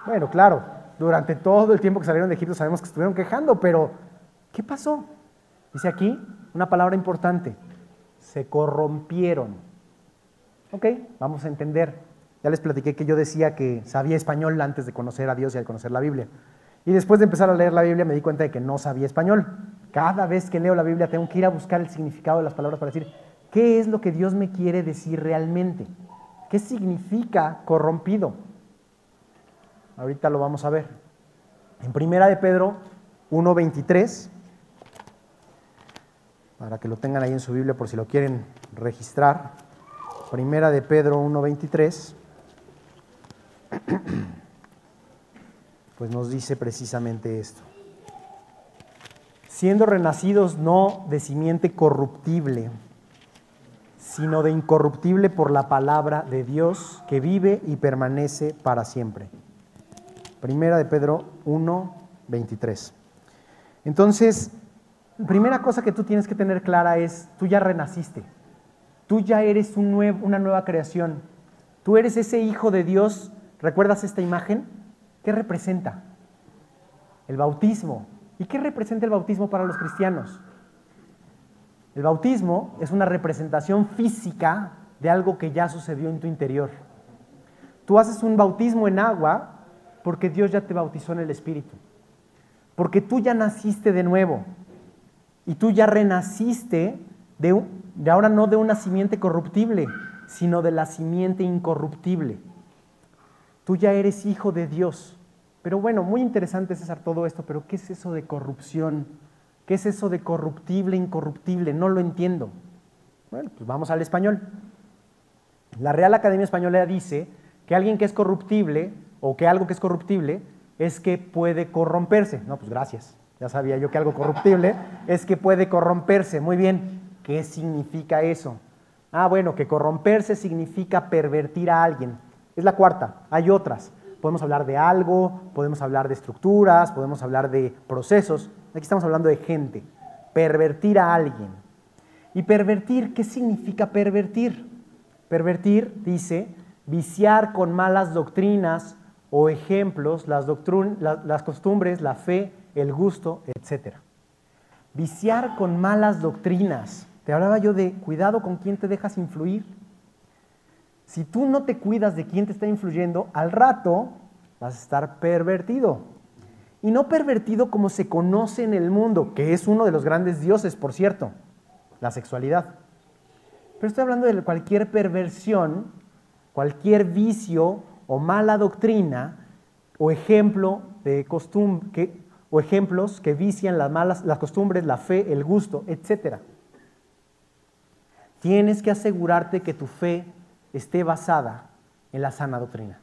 Bueno, claro, durante todo el tiempo que salieron de Egipto sabemos que estuvieron quejando, pero ¿qué pasó? Dice aquí una palabra importante, se corrompieron. Ok, vamos a entender. Ya les platiqué que yo decía que sabía español antes de conocer a Dios y de conocer la Biblia. Y después de empezar a leer la Biblia me di cuenta de que no sabía español. Cada vez que leo la Biblia tengo que ir a buscar el significado de las palabras para decir, ¿Qué es lo que Dios me quiere decir realmente? ¿Qué significa corrompido? Ahorita lo vamos a ver. En Primera de Pedro 1.23, para que lo tengan ahí en su Biblia por si lo quieren registrar. Primera de Pedro 1.23, pues nos dice precisamente esto. Siendo renacidos no de simiente corruptible, sino de incorruptible por la palabra de Dios que vive y permanece para siempre. Primera de Pedro 1, 23. Entonces, primera cosa que tú tienes que tener clara es, tú ya renaciste, tú ya eres una nueva creación, tú eres ese hijo de Dios, ¿recuerdas esta imagen? ¿Qué representa? El bautismo. ¿Y qué representa el bautismo para los cristianos? El bautismo es una representación física de algo que ya sucedió en tu interior. Tú haces un bautismo en agua porque Dios ya te bautizó en el Espíritu. Porque tú ya naciste de nuevo. Y tú ya renaciste de, de ahora no de una simiente corruptible, sino de la simiente incorruptible. Tú ya eres hijo de Dios. Pero bueno, muy interesante César todo esto, pero ¿qué es eso de corrupción? ¿Qué es eso de corruptible, incorruptible? No lo entiendo. Bueno, pues vamos al español. La Real Academia Española dice que alguien que es corruptible o que algo que es corruptible es que puede corromperse. No, pues gracias. Ya sabía yo que algo corruptible es que puede corromperse. Muy bien. ¿Qué significa eso? Ah, bueno, que corromperse significa pervertir a alguien. Es la cuarta. Hay otras. Podemos hablar de algo, podemos hablar de estructuras, podemos hablar de procesos. Aquí estamos hablando de gente. Pervertir a alguien. ¿Y pervertir qué significa pervertir? Pervertir, dice, viciar con malas doctrinas o ejemplos las, las costumbres, la fe, el gusto, etc. Viciar con malas doctrinas. Te hablaba yo de cuidado con quién te dejas influir. Si tú no te cuidas de quién te está influyendo, al rato vas a estar pervertido y no pervertido como se conoce en el mundo, que es uno de los grandes dioses, por cierto, la sexualidad. Pero estoy hablando de cualquier perversión, cualquier vicio o mala doctrina o ejemplo de costumbre, o ejemplos que vician las malas las costumbres, la fe, el gusto, etc. Tienes que asegurarte que tu fe esté basada en la sana doctrina.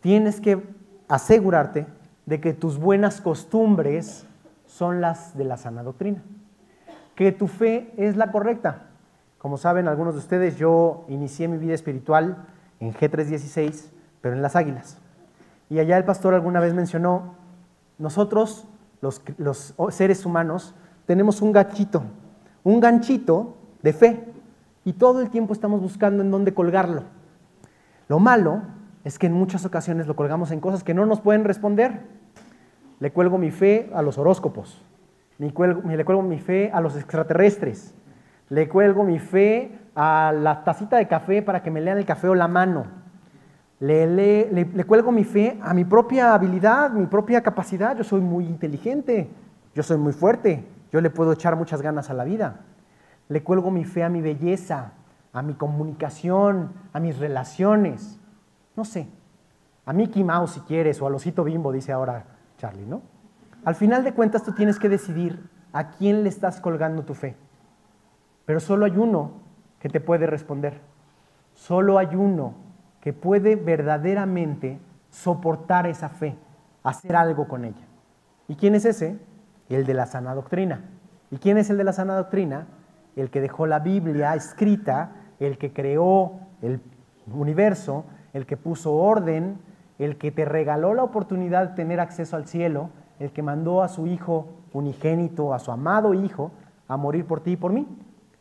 Tienes que asegurarte de que tus buenas costumbres son las de la sana doctrina, que tu fe es la correcta. Como saben algunos de ustedes, yo inicié mi vida espiritual en G316, pero en las águilas. Y allá el pastor alguna vez mencionó, nosotros, los, los seres humanos, tenemos un gachito, un ganchito de fe, y todo el tiempo estamos buscando en dónde colgarlo. Lo malo es que en muchas ocasiones lo colgamos en cosas que no nos pueden responder. Le cuelgo mi fe a los horóscopos. le cuelgo mi fe a los extraterrestres. Le cuelgo mi fe a la tacita de café para que me lean el café o la mano. Le, le, cuelgo mi fe a mi propia habilidad, mi propia capacidad. Yo soy muy inteligente, yo soy muy fuerte, yo le puedo echar muchas ganas a la vida. Le cuelgo mi fe a mi belleza, a mi comunicación, a mis relaciones. No sé, a Mickey Mouse si quieres, o al osito bimbo, dice ahora Charlie, ¿no? Al final de cuentas tú tienes que decidir a quién le estás colgando tu fe. Pero solo hay uno que te puede responder. Solo hay uno que puede verdaderamente soportar esa fe, hacer algo con ella. ¿Y quién es ese? El de la sana doctrina. ¿Y quién es el de la sana doctrina? El que dejó la Biblia escrita, el que creó el universo, el que puso orden, el que te regaló la oportunidad de tener acceso al cielo, el que mandó a su Hijo unigénito, a su amado Hijo, a morir por ti y por mí,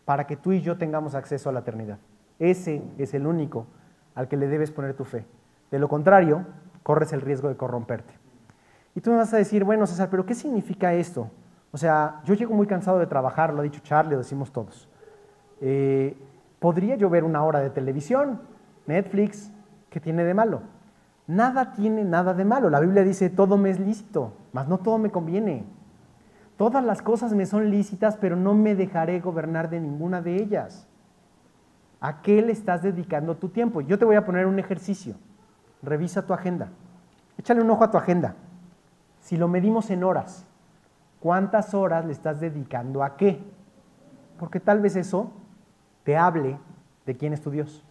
para que tú y yo tengamos acceso a la eternidad. Ese es el único al que le debes poner tu fe. De lo contrario, corres el riesgo de corromperte. Y tú me vas a decir, bueno, César, pero ¿qué significa esto? O sea, yo llego muy cansado de trabajar, lo ha dicho Charlie, lo decimos todos. Eh, ¿Podría yo ver una hora de televisión? Netflix, ¿qué tiene de malo? Nada tiene nada de malo. La Biblia dice, todo me es lícito, mas no todo me conviene. Todas las cosas me son lícitas, pero no me dejaré gobernar de ninguna de ellas. ¿A qué le estás dedicando tu tiempo? Yo te voy a poner un ejercicio. Revisa tu agenda. Échale un ojo a tu agenda. Si lo medimos en horas, ¿cuántas horas le estás dedicando a qué? Porque tal vez eso te hable de quién es tu Dios.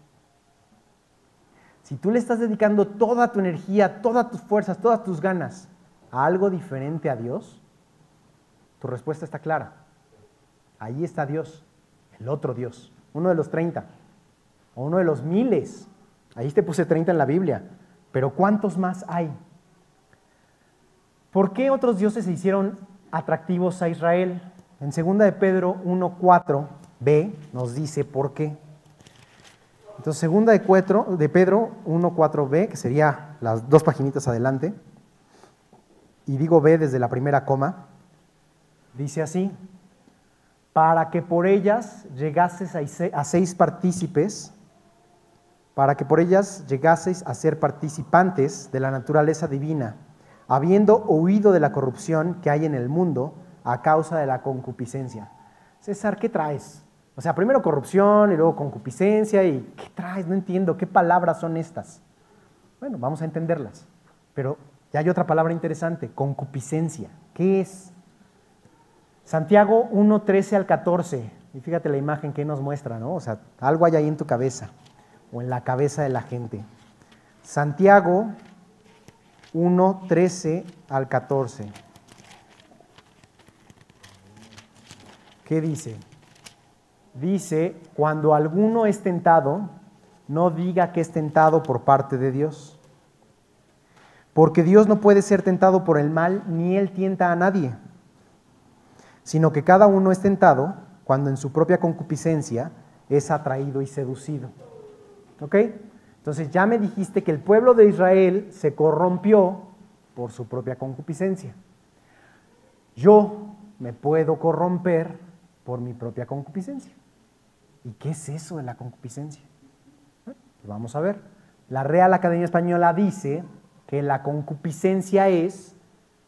Si tú le estás dedicando toda tu energía, todas tus fuerzas, todas tus ganas a algo diferente a Dios, tu respuesta está clara. Ahí está Dios, el otro Dios, uno de los 30 o uno de los miles. Ahí te puse 30 en la Biblia, pero ¿cuántos más hay? ¿Por qué otros dioses se hicieron atractivos a Israel? En 2 de Pedro 1.4b nos dice por qué. Entonces, segunda de, de Pedro 1.4b, que sería las dos paginitas adelante, y digo B desde la primera coma, dice así, para que por ellas llegases a seis partícipes, para que por ellas llegaseis a ser participantes de la naturaleza divina, habiendo huido de la corrupción que hay en el mundo a causa de la concupiscencia. César, ¿qué traes? O sea, primero corrupción y luego concupiscencia y ¿qué traes? No entiendo, ¿qué palabras son estas? Bueno, vamos a entenderlas. Pero ya hay otra palabra interesante, concupiscencia. ¿Qué es? Santiago 1, 13 al 14. Y fíjate la imagen que nos muestra, ¿no? O sea, algo hay ahí en tu cabeza o en la cabeza de la gente. Santiago 1, 13 al 14. ¿Qué dice? Dice, cuando alguno es tentado, no diga que es tentado por parte de Dios. Porque Dios no puede ser tentado por el mal, ni Él tienta a nadie, sino que cada uno es tentado cuando en su propia concupiscencia es atraído y seducido. ¿Ok? Entonces ya me dijiste que el pueblo de Israel se corrompió por su propia concupiscencia. Yo me puedo corromper por mi propia concupiscencia. ¿Y qué es eso de la concupiscencia? Pues vamos a ver. La Real Academia Española dice que la concupiscencia es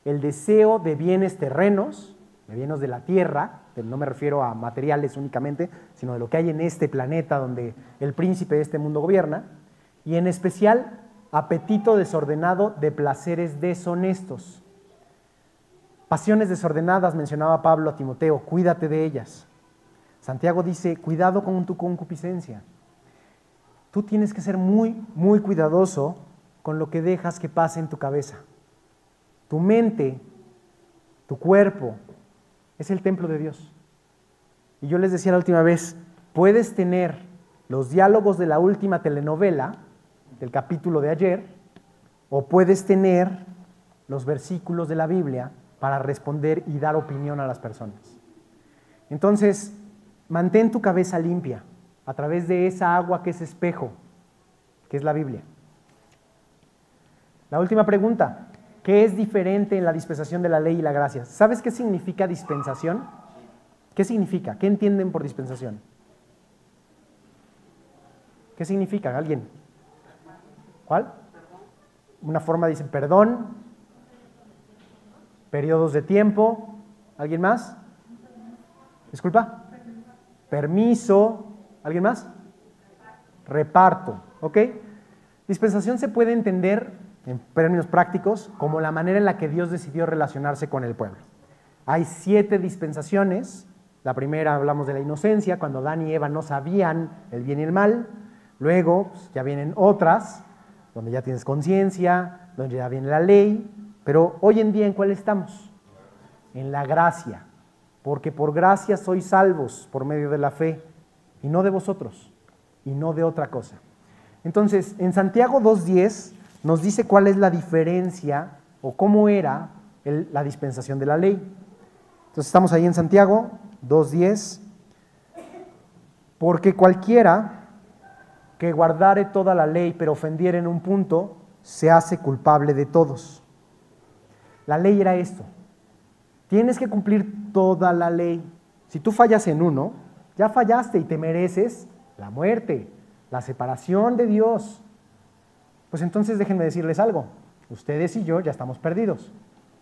el deseo de bienes terrenos, de bienes de la tierra, no me refiero a materiales únicamente, sino de lo que hay en este planeta donde el príncipe de este mundo gobierna, y en especial apetito desordenado de placeres deshonestos. Pasiones desordenadas, mencionaba Pablo a Timoteo, cuídate de ellas. Santiago dice, cuidado con tu concupiscencia. Tú tienes que ser muy, muy cuidadoso con lo que dejas que pase en tu cabeza. Tu mente, tu cuerpo, es el templo de Dios. Y yo les decía la última vez, puedes tener los diálogos de la última telenovela, del capítulo de ayer, o puedes tener los versículos de la Biblia para responder y dar opinión a las personas. Entonces, mantén tu cabeza limpia a través de esa agua que es espejo, que es la Biblia. La última pregunta, ¿Qué es diferente en la dispensación de la ley y la gracia? ¿Sabes qué significa dispensación? ¿Qué significa? ¿Qué entienden por dispensación? ¿Qué significa? ¿Alguien? ¿Cuál? Una forma dice perdón, periodos de tiempo. ¿Alguien más? Disculpa. Permiso. ¿Alguien más? Reparto. ¿Ok? Dispensación se puede entender en términos prácticos, como la manera en la que Dios decidió relacionarse con el pueblo. Hay siete dispensaciones. La primera hablamos de la inocencia, cuando Adán y Eva no sabían el bien y el mal. Luego pues, ya vienen otras, donde ya tienes conciencia, donde ya viene la ley. Pero hoy en día, ¿en cuál estamos? En la gracia. Porque por gracia sois salvos por medio de la fe, y no de vosotros, y no de otra cosa. Entonces, en Santiago 2.10 nos dice cuál es la diferencia o cómo era la dispensación de la ley. Entonces estamos ahí en Santiago 2.10. Porque cualquiera que guardare toda la ley pero ofendiere en un punto, se hace culpable de todos. La ley era esto. Tienes que cumplir toda la ley. Si tú fallas en uno, ya fallaste y te mereces la muerte, la separación de Dios. Pues entonces déjenme decirles algo. Ustedes y yo ya estamos perdidos.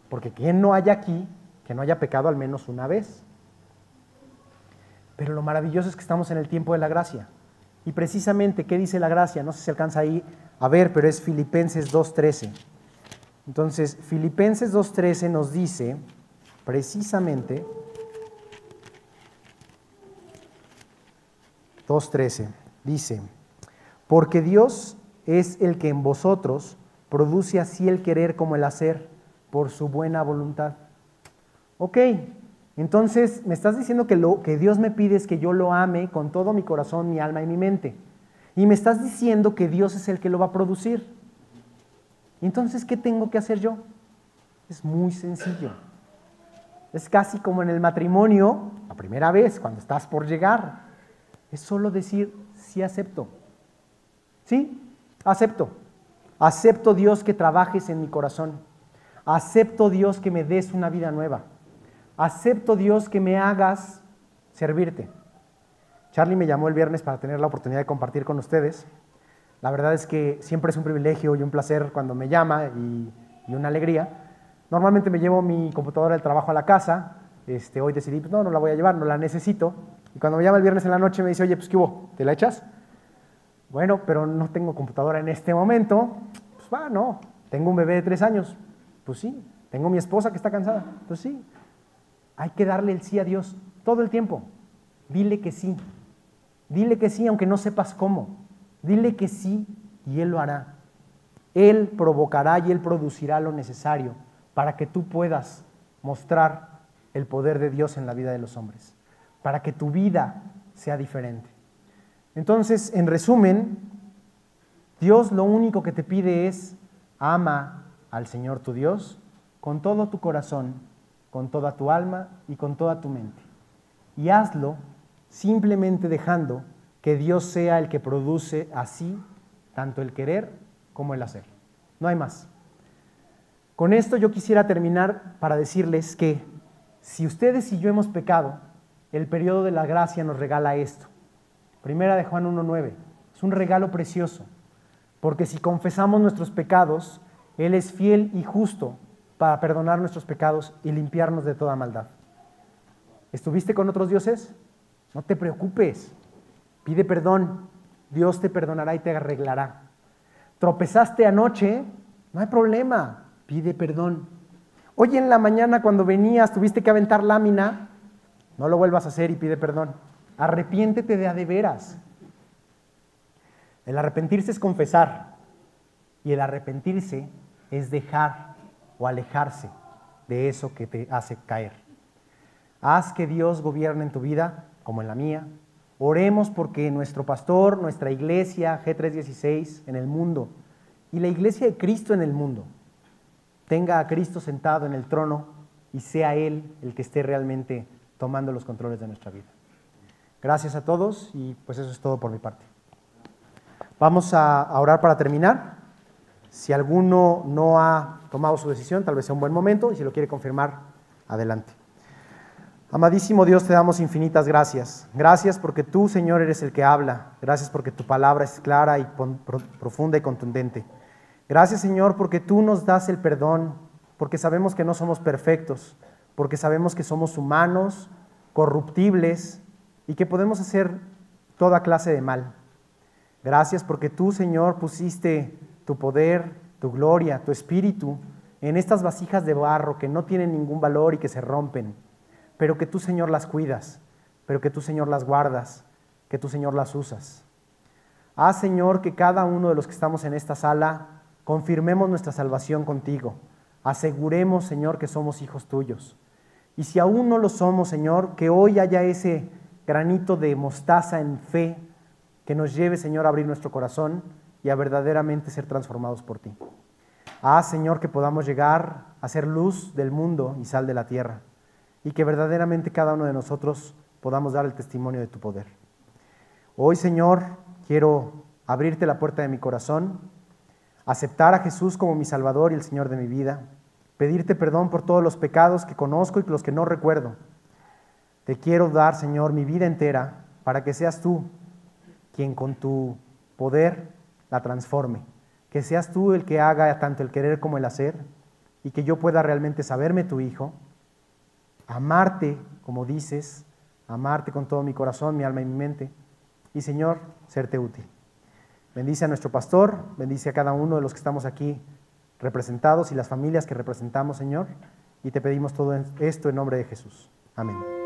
Porque quien no haya aquí, que no haya pecado al menos una vez. Pero lo maravilloso es que estamos en el tiempo de la gracia. Y precisamente, ¿qué dice la gracia? No sé si se alcanza ahí a ver, pero es Filipenses 2.13. Entonces, Filipenses 2.13 nos dice precisamente 2.13. Dice, porque Dios es el que en vosotros produce así el querer como el hacer por su buena voluntad. Ok, entonces me estás diciendo que lo que Dios me pide es que yo lo ame con todo mi corazón, mi alma y mi mente. Y me estás diciendo que Dios es el que lo va a producir. Entonces, ¿qué tengo que hacer yo? Es muy sencillo. Es casi como en el matrimonio, la primera vez, cuando estás por llegar. Es solo decir, sí acepto. ¿Sí? Acepto. Acepto Dios que trabajes en mi corazón. Acepto Dios que me des una vida nueva. Acepto Dios que me hagas servirte. Charlie me llamó el viernes para tener la oportunidad de compartir con ustedes. La verdad es que siempre es un privilegio y un placer cuando me llama y, una alegría. Normalmente me llevo mi computadora del trabajo a la casa. Este, hoy decidí, pues no, no la voy a llevar, no la necesito. Y cuando me llama el viernes en la noche me dice, oye, pues ¿qué hubo? ¿Te la echas? Bueno, pero no tengo computadora en este momento. Pues va, no. Tengo un bebé de tres años. Pues sí. Tengo mi esposa que está cansada. Pues sí. Hay que darle el sí a Dios todo el tiempo. Dile que sí. Dile que sí, aunque no sepas cómo. Dile que sí y Él lo hará. Él provocará y Él producirá lo necesario para que tú puedas mostrar el poder de Dios en la vida de los hombres, para que tu vida sea diferente. Entonces, en resumen, Dios lo único que te pide es ama al Señor tu Dios con todo tu corazón, con toda tu alma y con toda tu mente. Y hazlo simplemente dejando que Dios sea el que produce así tanto el querer como el hacer. No hay más. Con esto yo quisiera terminar para decirles que si ustedes y yo hemos pecado, el periodo de la gracia nos regala esto. Primera de Juan 1.9. Es un regalo precioso, porque si confesamos nuestros pecados, Él es fiel y justo para perdonar nuestros pecados y limpiarnos de toda maldad. ¿Estuviste con otros dioses? No te preocupes, pide perdón, Dios te perdonará y te arreglará. ¿Tropezaste anoche? No hay problema, pide perdón. Hoy en la mañana cuando venías tuviste que aventar lámina, no lo vuelvas a hacer y pide perdón. Arrepiéntete de a de veras. El arrepentirse es confesar y el arrepentirse es dejar o alejarse de eso que te hace caer. Haz que Dios gobierne en tu vida como en la mía. Oremos porque nuestro pastor, nuestra iglesia G316 en el mundo y la iglesia de Cristo en el mundo tenga a Cristo sentado en el trono y sea Él el que esté realmente tomando los controles de nuestra vida. Gracias a todos y pues eso es todo por mi parte. Vamos a, orar para terminar. Si alguno no ha tomado su decisión, tal vez sea un buen momento y si lo quiere confirmar, adelante. Amadísimo Dios, te damos infinitas gracias. Gracias porque tú, Señor, eres el que habla. Gracias porque tu palabra es clara y profunda y contundente. Gracias, Señor, porque tú nos das el perdón, porque sabemos que no somos perfectos, porque sabemos que somos humanos, corruptibles, y que podemos hacer toda clase de mal. Gracias porque tú, Señor, pusiste tu poder tu gloria, tu espíritu en estas vasijas de barro que no tienen ningún valor y que se rompen, pero que tú, Señor, las cuidas, pero que tú, Señor, las guardas, que tú, Señor, las usas. Haz, Señor, que cada uno de los que estamos en esta sala confirmemos nuestra salvación contigo. Aseguremos, Señor, que somos hijos tuyos. Y si aún no lo somos, Señor, que hoy haya ese granito de mostaza en fe que nos lleve, Señor, a abrir nuestro corazón y a verdaderamente ser transformados por ti. Haz, Señor, que podamos llegar a ser luz del mundo y sal de la tierra, y que verdaderamente cada uno de nosotros podamos dar el testimonio de tu poder. Hoy, Señor, quiero abrirte la puerta de mi corazón, aceptar a Jesús como mi Salvador y el Señor de mi vida, pedirte perdón por todos los pecados que conozco y los que no recuerdo. Te quiero dar, Señor, mi vida entera para que seas tú quien con tu poder la transforme. Que seas tú el que haga tanto el querer como el hacer y que yo pueda realmente saberme tu hijo, amarte como dices, amarte con todo mi corazón, mi alma y mi mente y Señor, serte útil. Bendice a nuestro pastor, bendice a cada uno de los que estamos aquí representados y las familias que representamos, Señor, y te pedimos todo esto en nombre de Jesús. Amén.